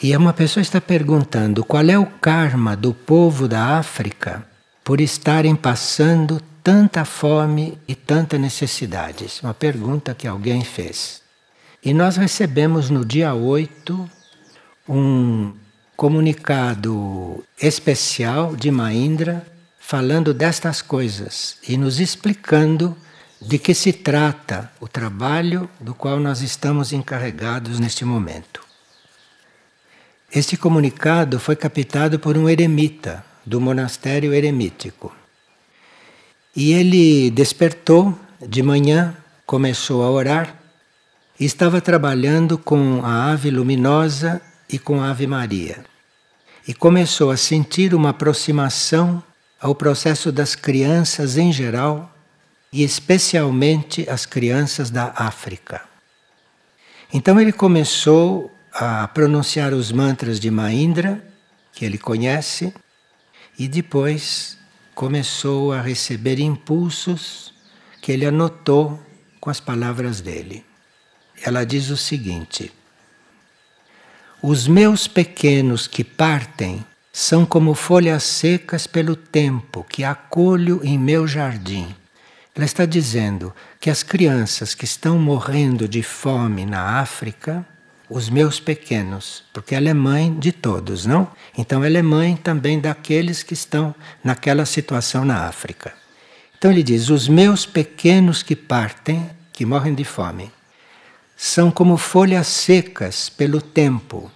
E uma pessoa está perguntando qual é o karma do povo da África por estarem passando tanta fome e tanta necessidades. Uma pergunta que alguém fez. E nós recebemos no dia 8 um comunicado especial de Mahindra falando destas coisas e nos explicando de que se trata o trabalho do qual nós estamos encarregados neste momento. Este comunicado foi captado por um eremita do monastério eremítico. E ele despertou de manhã, começou a orar e estava trabalhando com a ave luminosa e com a Ave Maria. E começou a sentir uma aproximação ao processo das crianças em geral e especialmente as crianças da África. Então ele começou a pronunciar os mantras de Mahindra, que ele conhece, e depois começou a receber impulsos que ele anotou com as palavras dele. Ela diz o seguinte: Os meus pequenos que partem são como folhas secas pelo tempo que acolho em meu jardim. Ela está dizendo que as crianças que estão morrendo de fome na África, os meus pequenos, porque ela é mãe de todos, não? Então ela é mãe também daqueles que estão naquela situação na África. Então ele diz: os meus pequenos que partem, que morrem de fome, são como folhas secas pelo tempo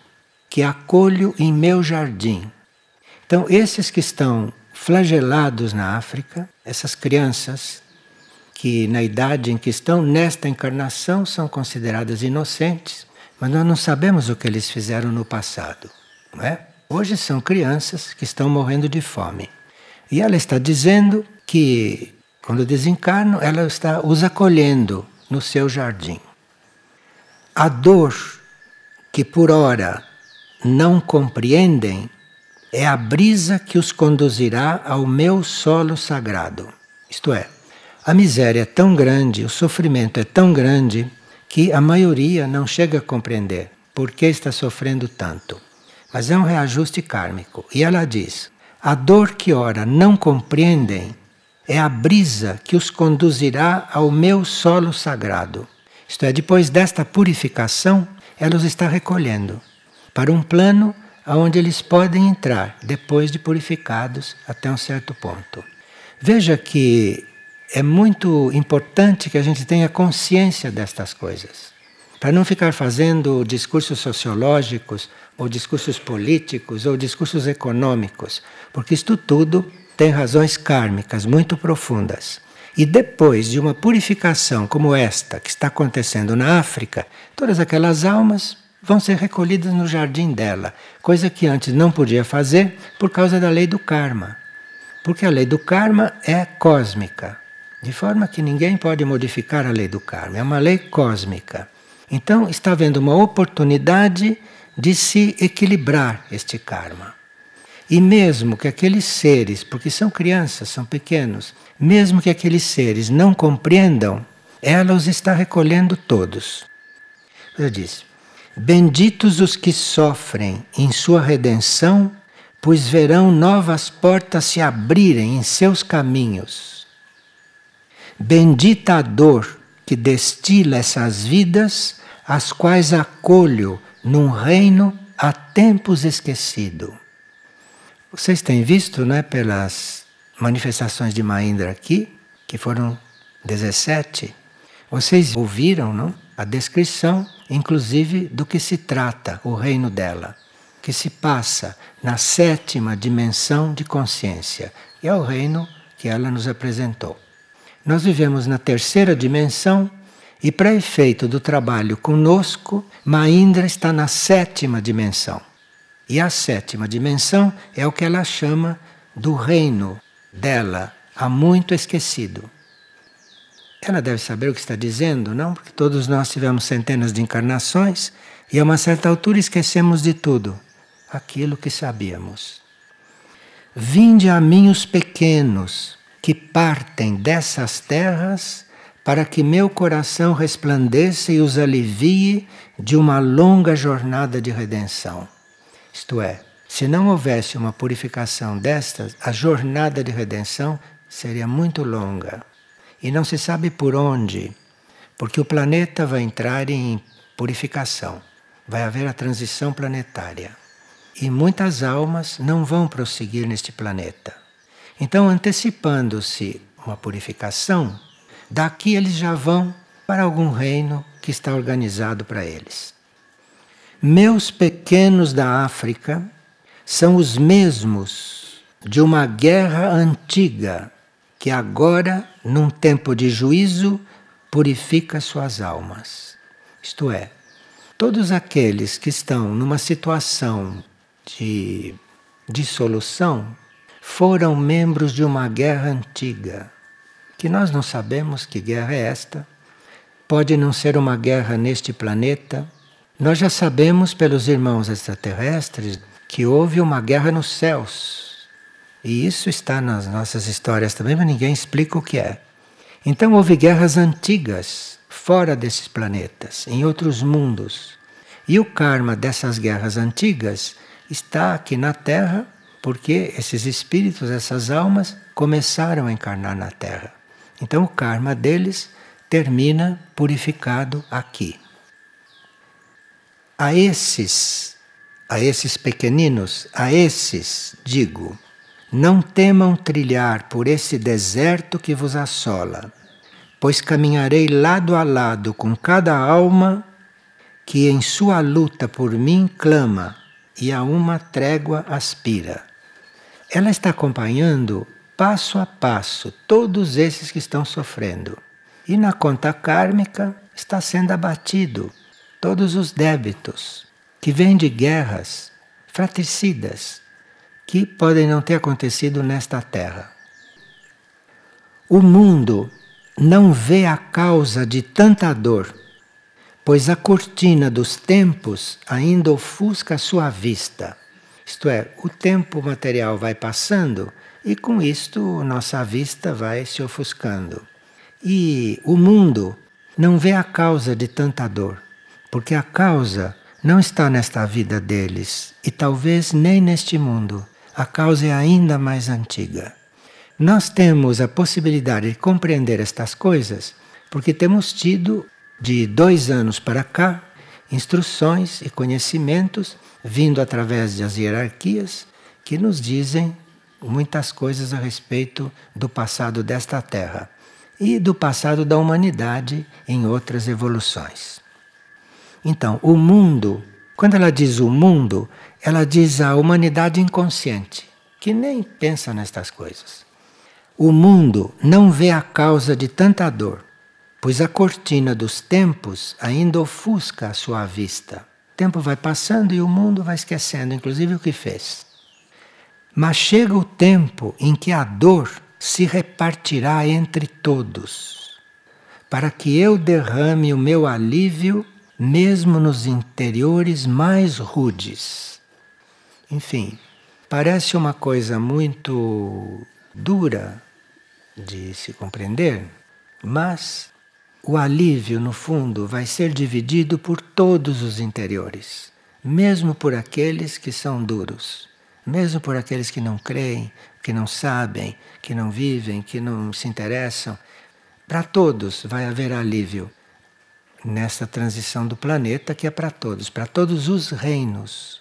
que acolho em meu jardim. Então esses que estão flagelados na África, essas crianças que na idade em que estão, nesta encarnação, são consideradas inocentes, mas nós não sabemos o que eles fizeram no passado. Não é? Hoje são crianças que estão morrendo de fome. E ela está dizendo que, quando desencarnam, ela está os acolhendo no seu jardim. A dor que por ora não compreendem é a brisa que os conduzirá ao meu solo sagrado. Isto é, a miséria é tão grande, o sofrimento é tão grande, que a maioria não chega a compreender por que está sofrendo tanto. Mas é um reajuste kármico. E ela diz: a dor que ora não compreendem é a brisa que os conduzirá ao meu solo sagrado. Isto é, depois desta purificação, ela os está recolhendo para um plano aonde eles podem entrar depois de purificados até um certo ponto. Veja que é muito importante que a gente tenha consciência destas coisas. Para não ficar fazendo discursos sociológicos, ou discursos políticos, ou discursos econômicos, porque isto tudo tem razões kármicas muito profundas. E depois de uma purificação como esta que está acontecendo na África, todas aquelas almas vão ser recolhidas no jardim dela, coisa que antes não podia fazer por causa da lei do karma. Porque a lei do karma é cósmica. De forma que ninguém pode modificar a lei do karma, é uma lei cósmica. Então está havendo uma oportunidade de se equilibrar este karma. E mesmo que aqueles seres, porque são crianças, são pequenos, mesmo que aqueles seres não compreendam, ela os está recolhendo todos. Eu disse: Benditos os que sofrem em sua redenção, pois verão novas portas se abrirem em seus caminhos. Bendita a dor que destila essas vidas, as quais acolho num reino há tempos esquecido. Vocês têm visto, né, pelas manifestações de Mahindra aqui, que foram 17, vocês ouviram, não? A descrição, inclusive, do que se trata o reino dela, que se passa na sétima dimensão de consciência, e é o reino que ela nos apresentou. Nós vivemos na terceira dimensão e, para efeito do trabalho conosco, Maindra está na sétima dimensão. E a sétima dimensão é o que ela chama do reino dela, há muito esquecido. Ela deve saber o que está dizendo, não? Porque todos nós tivemos centenas de encarnações e a uma certa altura esquecemos de tudo, aquilo que sabíamos. Vinde a mim os pequenos, que partem dessas terras para que meu coração resplandeça e os alivie de uma longa jornada de redenção. Isto é, se não houvesse uma purificação destas, a jornada de redenção seria muito longa. E não se sabe por onde, porque o planeta vai entrar em purificação. Vai haver a transição planetária. E muitas almas não vão prosseguir neste planeta. Então, antecipando-se uma purificação, daqui eles já vão para algum reino que está organizado para eles. Meus pequenos da África são os mesmos de uma guerra antiga que agora, num tempo de juízo, purifica suas almas. Isto é, todos aqueles que estão numa situação de dissolução foram membros de uma guerra antiga, que nós não sabemos que guerra é esta. Pode não ser uma guerra neste planeta. Nós já sabemos pelos irmãos extraterrestres que houve uma guerra nos céus. E isso está nas nossas histórias também, mas ninguém explica o que é. Então houve guerras antigas fora desses planetas, em outros mundos. E o karma dessas guerras antigas está aqui na Terra porque esses espíritos, essas almas, começaram a encarnar na Terra. Então o karma deles termina purificado aqui. A esses, a esses pequeninos, a esses digo, não temam trilhar por esse deserto que vos assola, pois caminharei lado a lado com cada alma que em sua luta por mim clama e a uma trégua aspira ela está acompanhando passo a passo todos esses que estão sofrendo. E na conta kármica está sendo abatido todos os débitos que vêm de guerras fratricidas que podem não ter acontecido nesta terra. O mundo não vê a causa de tanta dor, pois a cortina dos tempos ainda ofusca sua vista. Isto é, o tempo material vai passando e com isto nossa vista vai se ofuscando. E o mundo não vê a causa de tanta dor, porque a causa não está nesta vida deles e talvez nem neste mundo. A causa é ainda mais antiga. Nós temos a possibilidade de compreender estas coisas porque temos tido, de dois anos para cá, instruções e conhecimentos vindo através das hierarquias que nos dizem muitas coisas a respeito do passado desta Terra e do passado da humanidade em outras evoluções. Então, o mundo, quando ela diz o mundo, ela diz a humanidade inconsciente, que nem pensa nestas coisas. O mundo não vê a causa de tanta dor, pois a cortina dos tempos ainda ofusca a sua vista tempo vai passando e o mundo vai esquecendo, inclusive o que fez. Mas chega o tempo em que a dor se repartirá entre todos, para que eu derrame o meu alívio mesmo nos interiores mais rudes. Enfim, parece uma coisa muito dura de se compreender, mas o alívio, no fundo, vai ser dividido por todos os interiores, mesmo por aqueles que são duros, mesmo por aqueles que não creem, que não sabem, que não vivem, que não se interessam. Para todos vai haver alívio nessa transição do planeta que é para todos, para todos os reinos.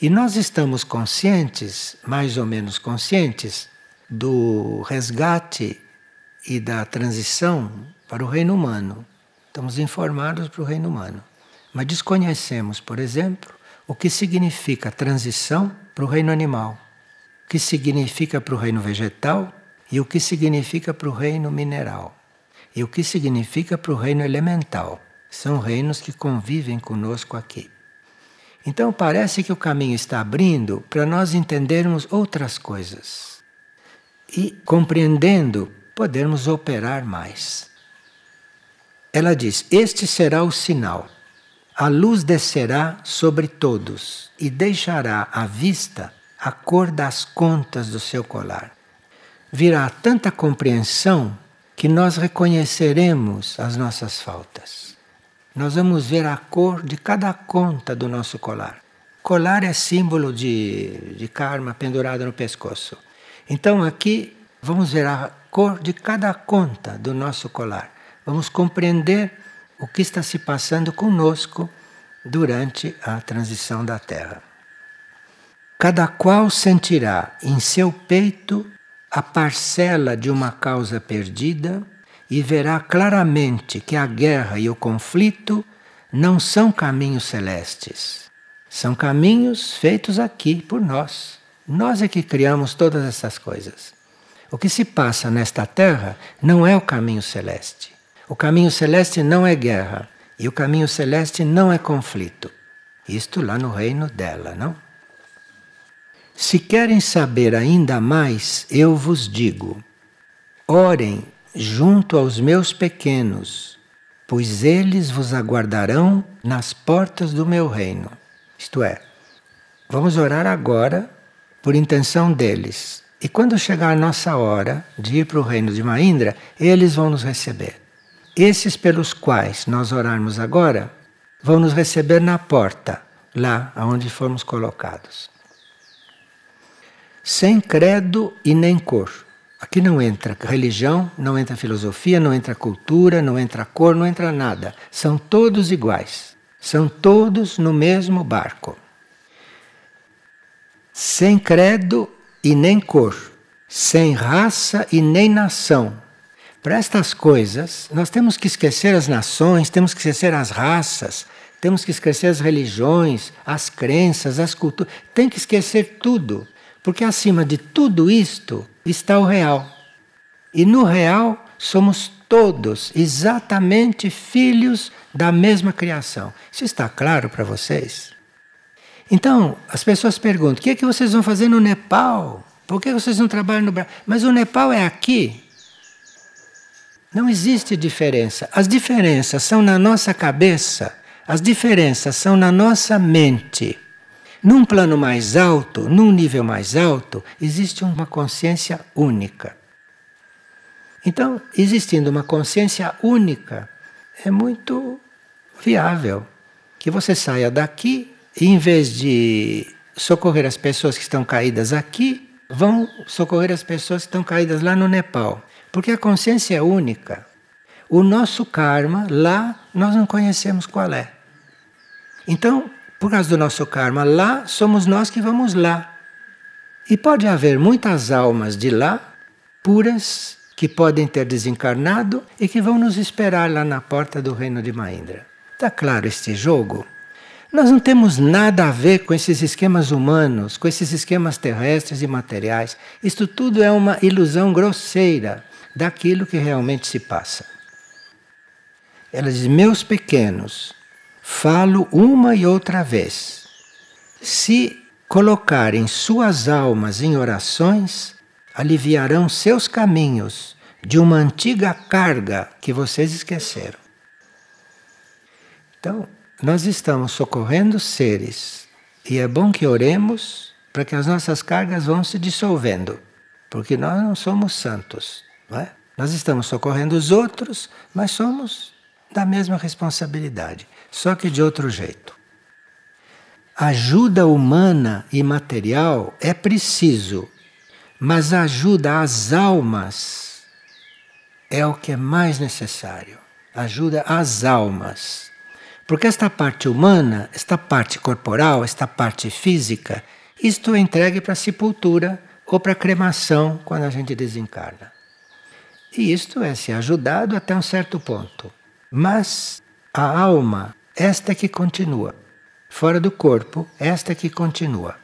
E nós estamos conscientes, mais ou menos conscientes, do resgate e da transição para o reino humano. Estamos informados para o reino humano. Mas desconhecemos, por exemplo, o que significa transição para o reino animal, o que significa para o reino vegetal e o que significa para o reino mineral e o que significa para o reino elemental. São reinos que convivem conosco aqui. Então parece que o caminho está abrindo para nós entendermos outras coisas e, compreendendo, podermos operar mais. Ela diz: Este será o sinal. A luz descerá sobre todos e deixará à vista a cor das contas do seu colar. Virá tanta compreensão que nós reconheceremos as nossas faltas. Nós vamos ver a cor de cada conta do nosso colar. colar é símbolo de, de karma pendurado no pescoço. Então aqui vamos ver a cor de cada conta do nosso colar. Vamos compreender o que está se passando conosco durante a transição da Terra. Cada qual sentirá em seu peito a parcela de uma causa perdida e verá claramente que a guerra e o conflito não são caminhos celestes, são caminhos feitos aqui por nós. Nós é que criamos todas essas coisas. O que se passa nesta terra não é o caminho celeste. O caminho celeste não é guerra e o caminho celeste não é conflito. Isto lá no reino dela, não? Se querem saber ainda mais, eu vos digo: orem junto aos meus pequenos, pois eles vos aguardarão nas portas do meu reino. Isto é, vamos orar agora por intenção deles. E quando chegar a nossa hora de ir para o reino de Maindra, eles vão nos receber. Esses pelos quais nós orarmos agora vão nos receber na porta, lá onde formos colocados sem credo e nem cor. Aqui não entra religião, não entra filosofia, não entra cultura, não entra cor, não entra nada. São todos iguais. São todos no mesmo barco. Sem credo e nem cor, sem raça e nem nação. Para estas coisas, nós temos que esquecer as nações, temos que esquecer as raças, temos que esquecer as religiões, as crenças, as culturas. Tem que esquecer tudo. Porque acima de tudo isto está o real. E no real somos todos exatamente filhos da mesma criação. Isso está claro para vocês? Então, as pessoas perguntam: o que é que vocês vão fazer no Nepal? Por que vocês não trabalham no Brasil? Mas o Nepal é aqui. Não existe diferença. As diferenças são na nossa cabeça, as diferenças são na nossa mente. Num plano mais alto, num nível mais alto, existe uma consciência única. Então, existindo uma consciência única, é muito viável que você saia daqui e, em vez de socorrer as pessoas que estão caídas aqui, vão socorrer as pessoas que estão caídas lá no Nepal. Porque a consciência é única. O nosso karma lá nós não conhecemos qual é. Então, por causa do nosso karma lá, somos nós que vamos lá. E pode haver muitas almas de lá, puras, que podem ter desencarnado e que vão nos esperar lá na porta do reino de Maindra. Está claro este jogo? Nós não temos nada a ver com esses esquemas humanos, com esses esquemas terrestres e materiais. Isto tudo é uma ilusão grosseira daquilo que realmente se passa. Ela diz: Meus pequenos, Falo uma e outra vez. Se colocarem suas almas em orações, aliviarão seus caminhos de uma antiga carga que vocês esqueceram. Então, nós estamos socorrendo seres e é bom que oremos para que as nossas cargas vão se dissolvendo, porque nós não somos santos, não é? Nós estamos socorrendo os outros, mas somos da mesma responsabilidade só que de outro jeito. Ajuda humana e material é preciso, mas ajuda às almas é o que é mais necessário. Ajuda às almas. Porque esta parte humana, esta parte corporal, esta parte física, isto é entregue para sepultura ou para cremação quando a gente desencarna. E isto é se ajudado até um certo ponto. Mas a alma esta que continua. Fora do corpo, esta que continua.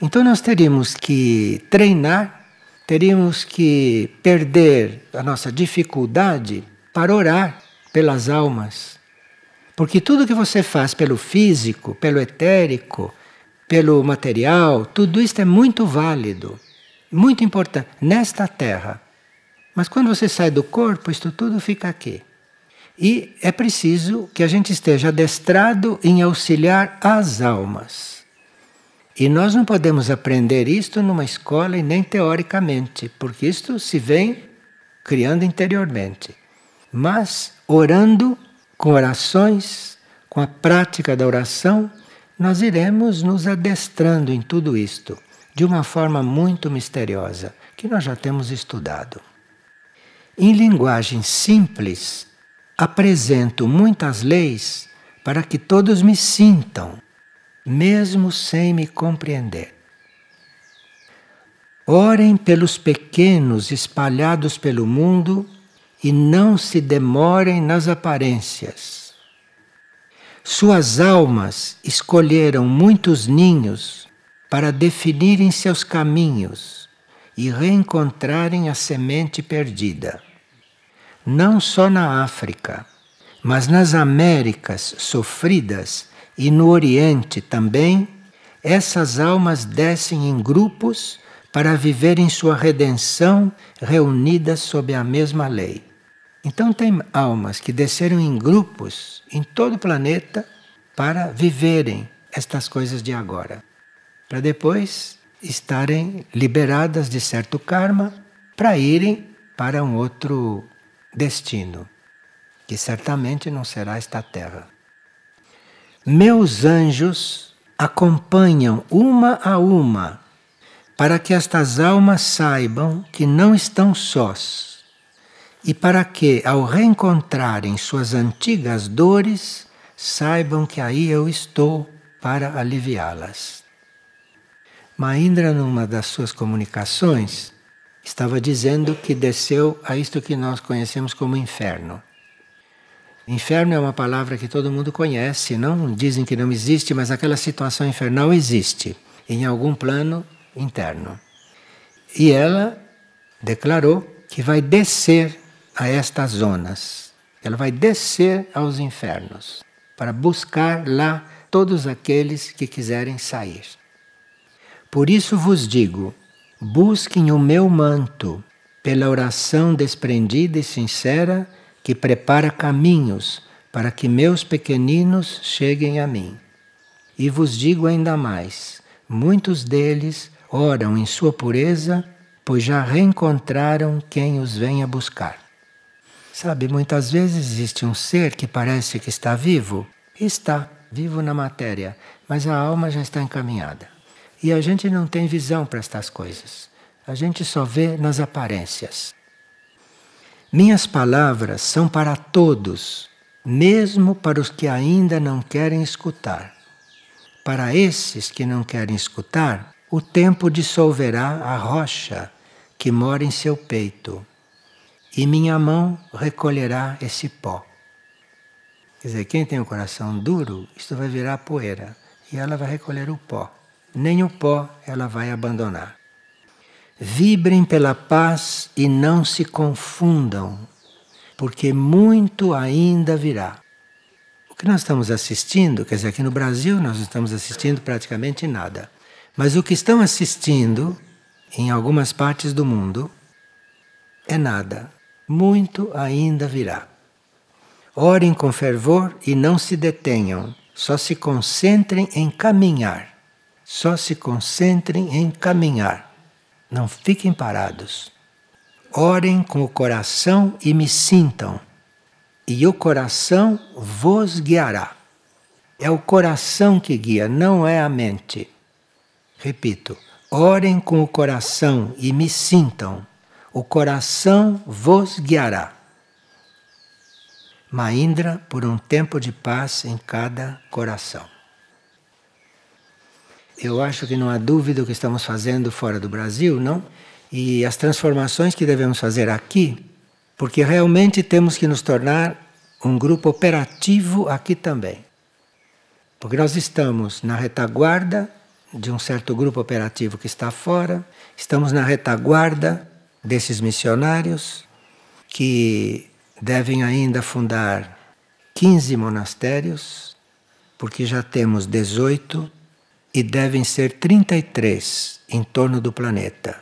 Então nós teríamos que treinar, teríamos que perder a nossa dificuldade para orar pelas almas. Porque tudo que você faz pelo físico, pelo etérico, pelo material, tudo isso é muito válido, muito importante nesta terra. Mas quando você sai do corpo, isto tudo fica aqui. E é preciso que a gente esteja adestrado em auxiliar as almas. E nós não podemos aprender isto numa escola e nem teoricamente, porque isto se vem criando interiormente. Mas orando com orações, com a prática da oração, nós iremos nos adestrando em tudo isto de uma forma muito misteriosa que nós já temos estudado. Em linguagem simples, apresento muitas leis para que todos me sintam, mesmo sem me compreender. Orem pelos pequenos espalhados pelo mundo e não se demorem nas aparências. Suas almas escolheram muitos ninhos para definirem seus caminhos e reencontrarem a semente perdida. Não só na África, mas nas Américas sofridas e no Oriente também, essas almas descem em grupos para viverem sua redenção reunidas sob a mesma lei. Então, tem almas que desceram em grupos em todo o planeta para viverem estas coisas de agora, para depois estarem liberadas de certo karma para irem para um outro destino, que certamente não será esta terra. Meus anjos acompanham uma a uma para que estas almas saibam que não estão sós e para que, ao reencontrarem suas antigas dores, saibam que aí eu estou para aliviá-las. Maindra, numa das suas comunicações, estava dizendo que desceu a isto que nós conhecemos como inferno. Inferno é uma palavra que todo mundo conhece, não dizem que não existe, mas aquela situação infernal existe em algum plano interno. E ela declarou que vai descer a estas zonas. Ela vai descer aos infernos para buscar lá todos aqueles que quiserem sair. Por isso vos digo: busquem o meu manto pela oração desprendida e sincera que prepara caminhos para que meus pequeninos cheguem a mim. E vos digo ainda mais: muitos deles oram em sua pureza, pois já reencontraram quem os venha buscar. Sabe, muitas vezes existe um ser que parece que está vivo, está vivo na matéria, mas a alma já está encaminhada. E a gente não tem visão para estas coisas. A gente só vê nas aparências. Minhas palavras são para todos, mesmo para os que ainda não querem escutar. Para esses que não querem escutar, o tempo dissolverá a rocha que mora em seu peito e minha mão recolherá esse pó. Quer dizer, quem tem o coração duro, isto vai virar poeira e ela vai recolher o pó. Nem o pó ela vai abandonar. Vibrem pela paz e não se confundam, porque muito ainda virá. O que nós estamos assistindo, quer dizer, aqui no Brasil nós não estamos assistindo praticamente nada, mas o que estão assistindo em algumas partes do mundo é nada muito ainda virá. Orem com fervor e não se detenham, só se concentrem em caminhar. Só se concentrem em caminhar. Não fiquem parados. Orem com o coração e me sintam, e o coração vos guiará. É o coração que guia, não é a mente. Repito, orem com o coração e me sintam o coração vos guiará. Maindra por um tempo de paz em cada coração. Eu acho que não há dúvida o que estamos fazendo fora do Brasil, não? E as transformações que devemos fazer aqui, porque realmente temos que nos tornar um grupo operativo aqui também. Porque nós estamos na retaguarda de um certo grupo operativo que está fora, estamos na retaguarda desses missionários que devem ainda fundar 15 monastérios, porque já temos 18 e devem ser 33 em torno do planeta.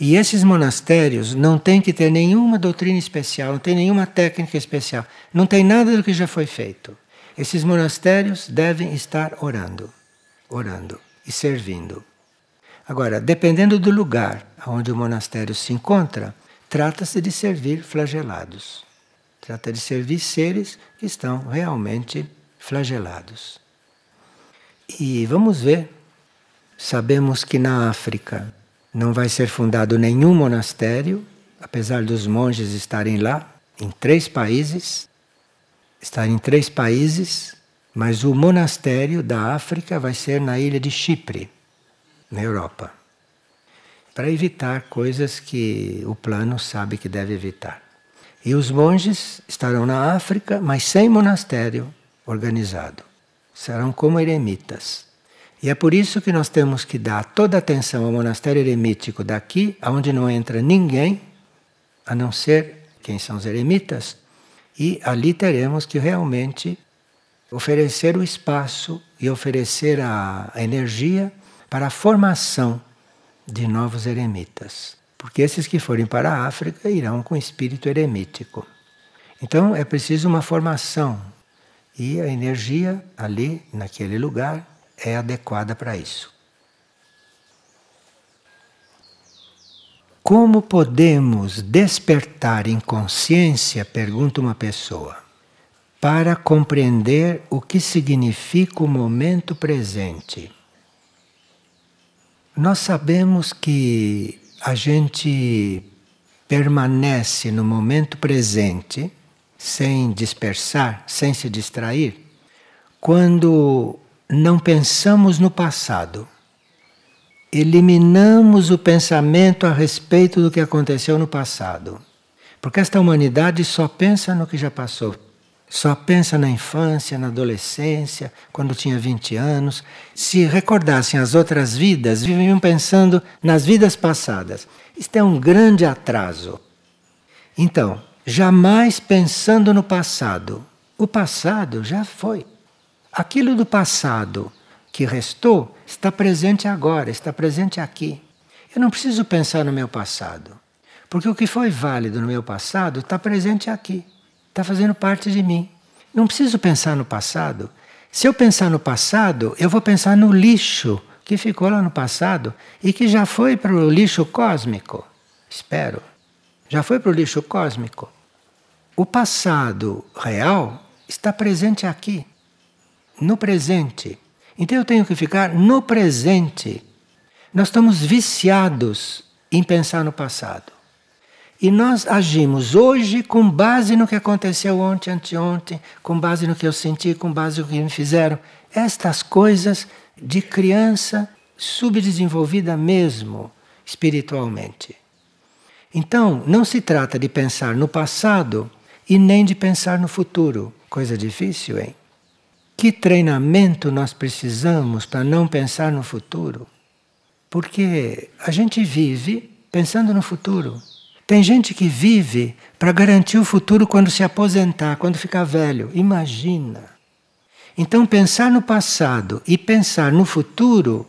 E esses monastérios não têm que ter nenhuma doutrina especial, não tem nenhuma técnica especial, não tem nada do que já foi feito. Esses monastérios devem estar orando, orando e servindo. Agora, dependendo do lugar onde o monastério se encontra, trata-se de servir flagelados. Trata de servir seres que estão realmente flagelados. E vamos ver. Sabemos que na África não vai ser fundado nenhum monastério, apesar dos monges estarem lá, em três países. Estarem em três países, mas o monastério da África vai ser na ilha de Chipre, na Europa, para evitar coisas que o plano sabe que deve evitar. E os monges estarão na África, mas sem monastério organizado. Serão como eremitas. E é por isso que nós temos que dar toda atenção ao monastério eremítico daqui, onde não entra ninguém, a não ser quem são os eremitas, e ali teremos que realmente oferecer o espaço e oferecer a energia para a formação de novos eremitas. Porque esses que forem para a África irão com espírito eremítico. Então é preciso uma formação. E a energia ali, naquele lugar, é adequada para isso. Como podemos despertar em consciência, pergunta uma pessoa, para compreender o que significa o momento presente? Nós sabemos que a gente permanece no momento presente, sem dispersar, sem se distrair, quando não pensamos no passado. Eliminamos o pensamento a respeito do que aconteceu no passado. Porque esta humanidade só pensa no que já passou. Só pensa na infância, na adolescência, quando tinha 20 anos. Se recordassem as outras vidas, viviam pensando nas vidas passadas. Isto é um grande atraso. Então, jamais pensando no passado. O passado já foi. Aquilo do passado que restou está presente agora, está presente aqui. Eu não preciso pensar no meu passado, porque o que foi válido no meu passado está presente aqui está fazendo parte de mim. Não preciso pensar no passado. Se eu pensar no passado, eu vou pensar no lixo que ficou lá no passado e que já foi para o lixo cósmico. Espero. Já foi para o lixo cósmico. O passado real está presente aqui, no presente. Então eu tenho que ficar no presente. Nós estamos viciados em pensar no passado. E nós agimos hoje com base no que aconteceu ontem, anteontem, com base no que eu senti, com base no que me fizeram. Estas coisas de criança subdesenvolvida mesmo, espiritualmente. Então, não se trata de pensar no passado e nem de pensar no futuro. Coisa difícil, hein? Que treinamento nós precisamos para não pensar no futuro? Porque a gente vive pensando no futuro. Tem gente que vive para garantir o futuro quando se aposentar, quando ficar velho. Imagina. Então, pensar no passado e pensar no futuro,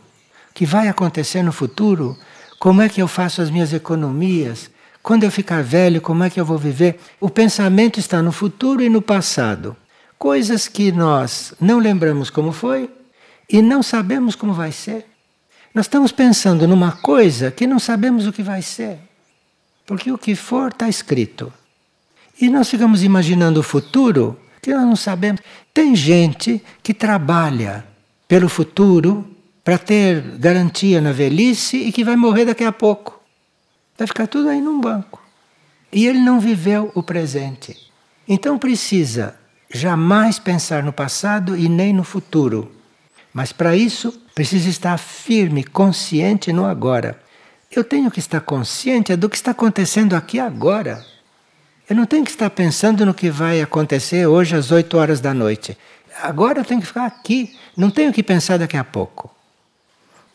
que vai acontecer no futuro, como é que eu faço as minhas economias, quando eu ficar velho, como é que eu vou viver? O pensamento está no futuro e no passado. Coisas que nós não lembramos como foi e não sabemos como vai ser. Nós estamos pensando numa coisa que não sabemos o que vai ser. Porque o que for está escrito. E nós ficamos imaginando o futuro que nós não sabemos. Tem gente que trabalha pelo futuro para ter garantia na velhice e que vai morrer daqui a pouco. Vai ficar tudo aí num banco. E ele não viveu o presente. Então precisa jamais pensar no passado e nem no futuro. Mas para isso precisa estar firme, consciente no agora. Eu tenho que estar consciente do que está acontecendo aqui agora. Eu não tenho que estar pensando no que vai acontecer hoje às 8 horas da noite. Agora eu tenho que ficar aqui. Não tenho que pensar daqui a pouco.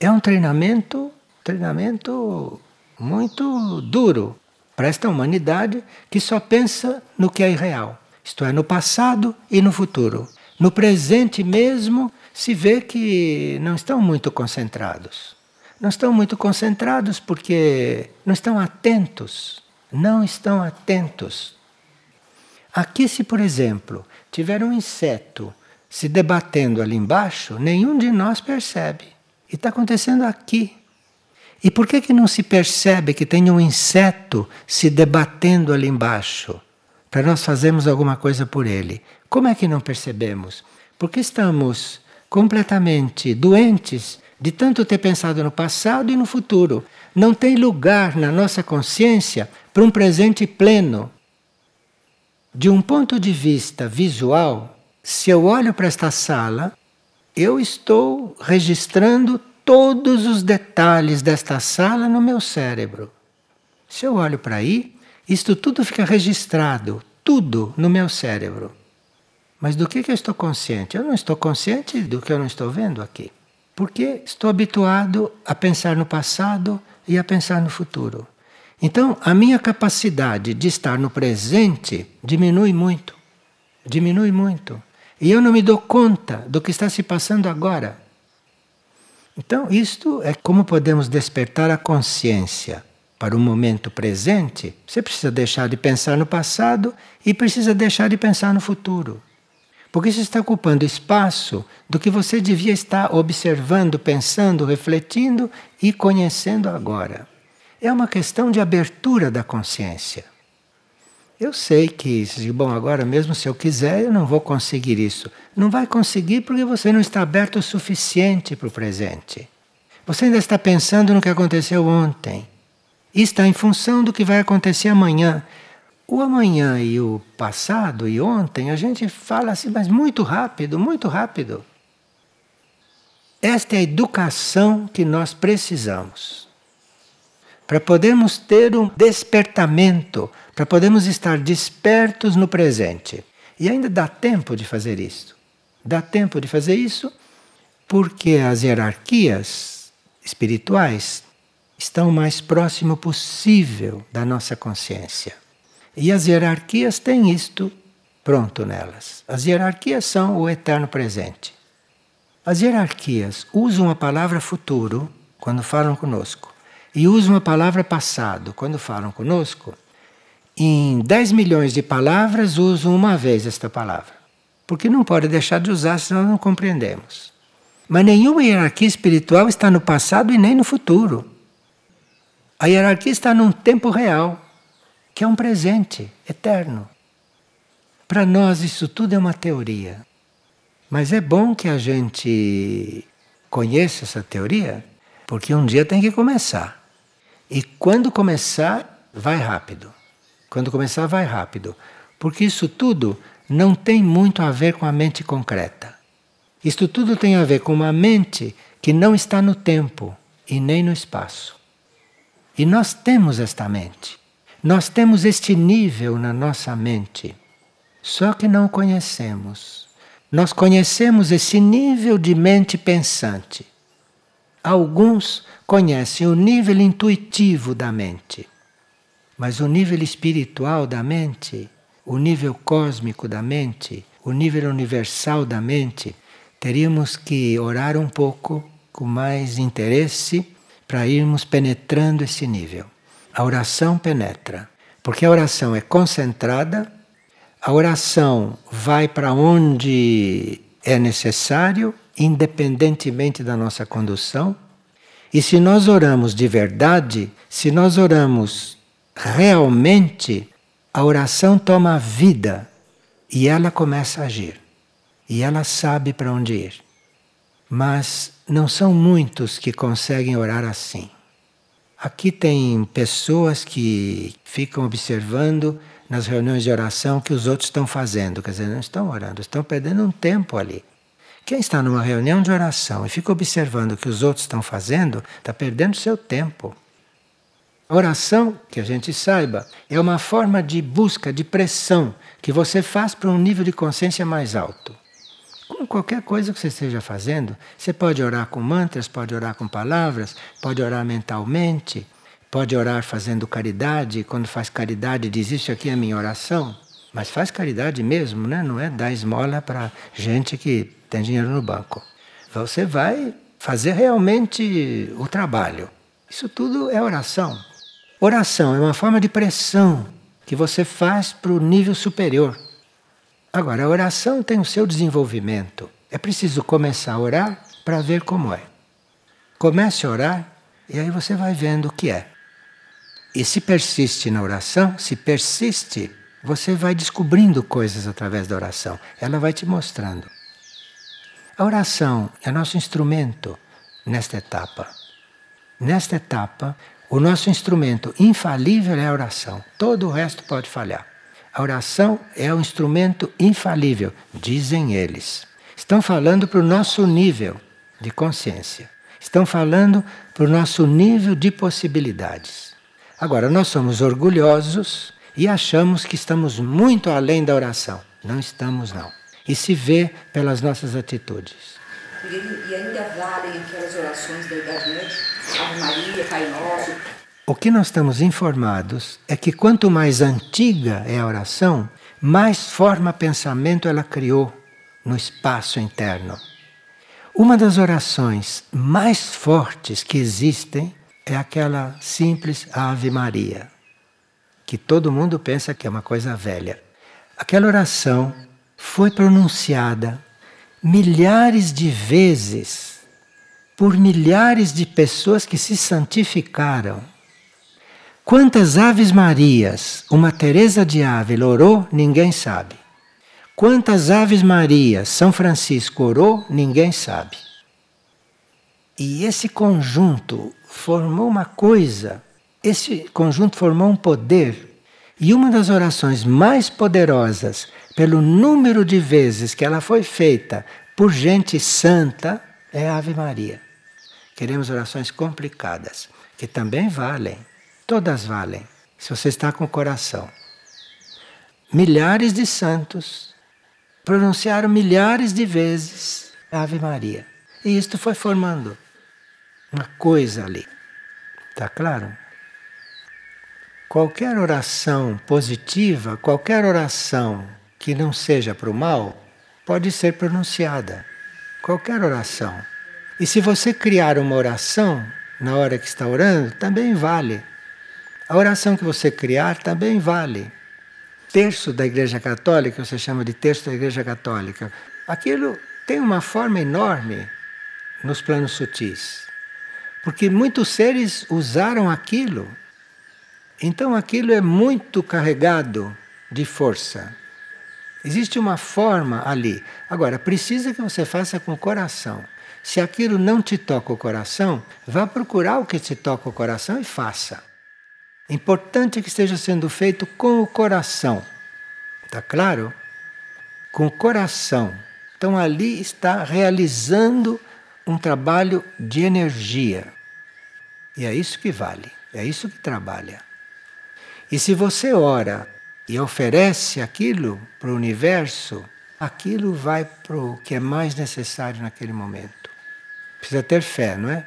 É um treinamento, treinamento muito duro para esta humanidade que só pensa no que é irreal. Isto é, no passado e no futuro. No presente mesmo se vê que não estão muito concentrados não estão muito concentrados porque não estão atentos. Não estão atentos. Aqui, se por exemplo, tiver um inseto se debatendo ali embaixo, nenhum de nós percebe. E está acontecendo aqui. E por que, que não se percebe que tem um inseto se debatendo ali embaixo? Para nós fazermos alguma coisa por ele. Como é que não percebemos? Porque estamos completamente doentes de tanto ter pensado no passado e no futuro. Não tem lugar na nossa consciência para um presente pleno. De um ponto de vista visual, se eu olho para esta sala, eu estou registrando todos os detalhes desta sala no meu cérebro. Se eu olho para aí, isto tudo fica registrado, tudo no meu cérebro. Mas do que, que eu estou consciente? Eu não estou consciente do que eu não estou vendo aqui. Porque estou habituado a pensar no passado e a pensar no futuro. Então, a minha capacidade de estar no presente diminui muito. Diminui muito. E eu não me dou conta do que está se passando agora. Então, isto é como podemos despertar a consciência para o momento presente. Você precisa deixar de pensar no passado e precisa deixar de pensar no futuro. Porque isso está ocupando espaço do que você devia estar observando, pensando, refletindo e conhecendo agora. É uma questão de abertura da consciência. Eu sei que, bom, agora mesmo se eu quiser, eu não vou conseguir isso. Não vai conseguir porque você não está aberto o suficiente para o presente. Você ainda está pensando no que aconteceu ontem. E está em função do que vai acontecer amanhã. O amanhã e o passado e ontem a gente fala assim, mas muito rápido, muito rápido. Esta é a educação que nós precisamos. Para podermos ter um despertamento, para podermos estar despertos no presente. E ainda dá tempo de fazer isso. Dá tempo de fazer isso porque as hierarquias espirituais estão o mais próximo possível da nossa consciência. E as hierarquias têm isto pronto nelas. As hierarquias são o eterno presente. As hierarquias usam a palavra futuro quando falam conosco e usam a palavra passado quando falam conosco. Em 10 milhões de palavras usam uma vez esta palavra, porque não pode deixar de usar senão não compreendemos. Mas nenhuma hierarquia espiritual está no passado e nem no futuro. A hierarquia está num tempo real que é um presente eterno. Para nós, isso tudo é uma teoria. Mas é bom que a gente conheça essa teoria, porque um dia tem que começar. E quando começar, vai rápido. Quando começar, vai rápido. Porque isso tudo não tem muito a ver com a mente concreta. Isto tudo tem a ver com uma mente que não está no tempo e nem no espaço. E nós temos esta mente. Nós temos este nível na nossa mente, só que não conhecemos. Nós conhecemos esse nível de mente pensante. Alguns conhecem o nível intuitivo da mente, mas o nível espiritual da mente, o nível cósmico da mente, o nível universal da mente, teríamos que orar um pouco com mais interesse para irmos penetrando esse nível a oração penetra. Porque a oração é concentrada, a oração vai para onde é necessário, independentemente da nossa condução. E se nós oramos de verdade, se nós oramos realmente, a oração toma vida e ela começa a agir. E ela sabe para onde ir. Mas não são muitos que conseguem orar assim. Aqui tem pessoas que ficam observando nas reuniões de oração que os outros estão fazendo, quer dizer, não estão orando, estão perdendo um tempo ali. Quem está numa reunião de oração e fica observando o que os outros estão fazendo, está perdendo seu tempo. A oração, que a gente saiba, é uma forma de busca, de pressão que você faz para um nível de consciência mais alto. Com qualquer coisa que você esteja fazendo, você pode orar com mantras, pode orar com palavras, pode orar mentalmente, pode orar fazendo caridade. Quando faz caridade, diz isso aqui é minha oração. Mas faz caridade mesmo, né? não é dar esmola para gente que tem dinheiro no banco. Você vai fazer realmente o trabalho. Isso tudo é oração. Oração é uma forma de pressão que você faz para o nível superior. Agora, a oração tem o seu desenvolvimento. É preciso começar a orar para ver como é. Comece a orar e aí você vai vendo o que é. E se persiste na oração, se persiste, você vai descobrindo coisas através da oração. Ela vai te mostrando. A oração é nosso instrumento nesta etapa. Nesta etapa, o nosso instrumento infalível é a oração. Todo o resto pode falhar. A oração é o instrumento infalível, dizem eles. Estão falando para o nosso nível de consciência. Estão falando para o nosso nível de possibilidades. Agora, nós somos orgulhosos e achamos que estamos muito além da oração. Não estamos, não. E se vê pelas nossas atitudes. E ainda valem aquelas orações da Idade Média? Ave Maria, Pai Nosso. O que nós estamos informados é que quanto mais antiga é a oração, mais forma pensamento ela criou no espaço interno. Uma das orações mais fortes que existem é aquela simples Ave Maria, que todo mundo pensa que é uma coisa velha. Aquela oração foi pronunciada milhares de vezes por milhares de pessoas que se santificaram. Quantas Aves Marias uma Teresa de Ávila orou, ninguém sabe. Quantas Aves Marias São Francisco orou, ninguém sabe. E esse conjunto formou uma coisa, esse conjunto formou um poder. E uma das orações mais poderosas, pelo número de vezes que ela foi feita por gente santa, é a Ave Maria. Queremos orações complicadas, que também valem, todas valem, se você está com o coração. Milhares de santos pronunciaram milhares de vezes Ave Maria. E isto foi formando uma coisa ali. Está claro? Qualquer oração positiva, qualquer oração que não seja para o mal, pode ser pronunciada. Qualquer oração. E se você criar uma oração na hora que está orando, também vale. A oração que você criar também vale terço da Igreja Católica, você chama de terço da Igreja Católica, aquilo tem uma forma enorme nos planos sutis. Porque muitos seres usaram aquilo. Então aquilo é muito carregado de força. Existe uma forma ali. Agora, precisa que você faça com o coração. Se aquilo não te toca o coração, vá procurar o que te toca o coração e faça. Importante que esteja sendo feito com o coração. Está claro? Com o coração. Então ali está realizando um trabalho de energia. E é isso que vale, é isso que trabalha. E se você ora e oferece aquilo para o universo, aquilo vai para o que é mais necessário naquele momento. Precisa ter fé, não é?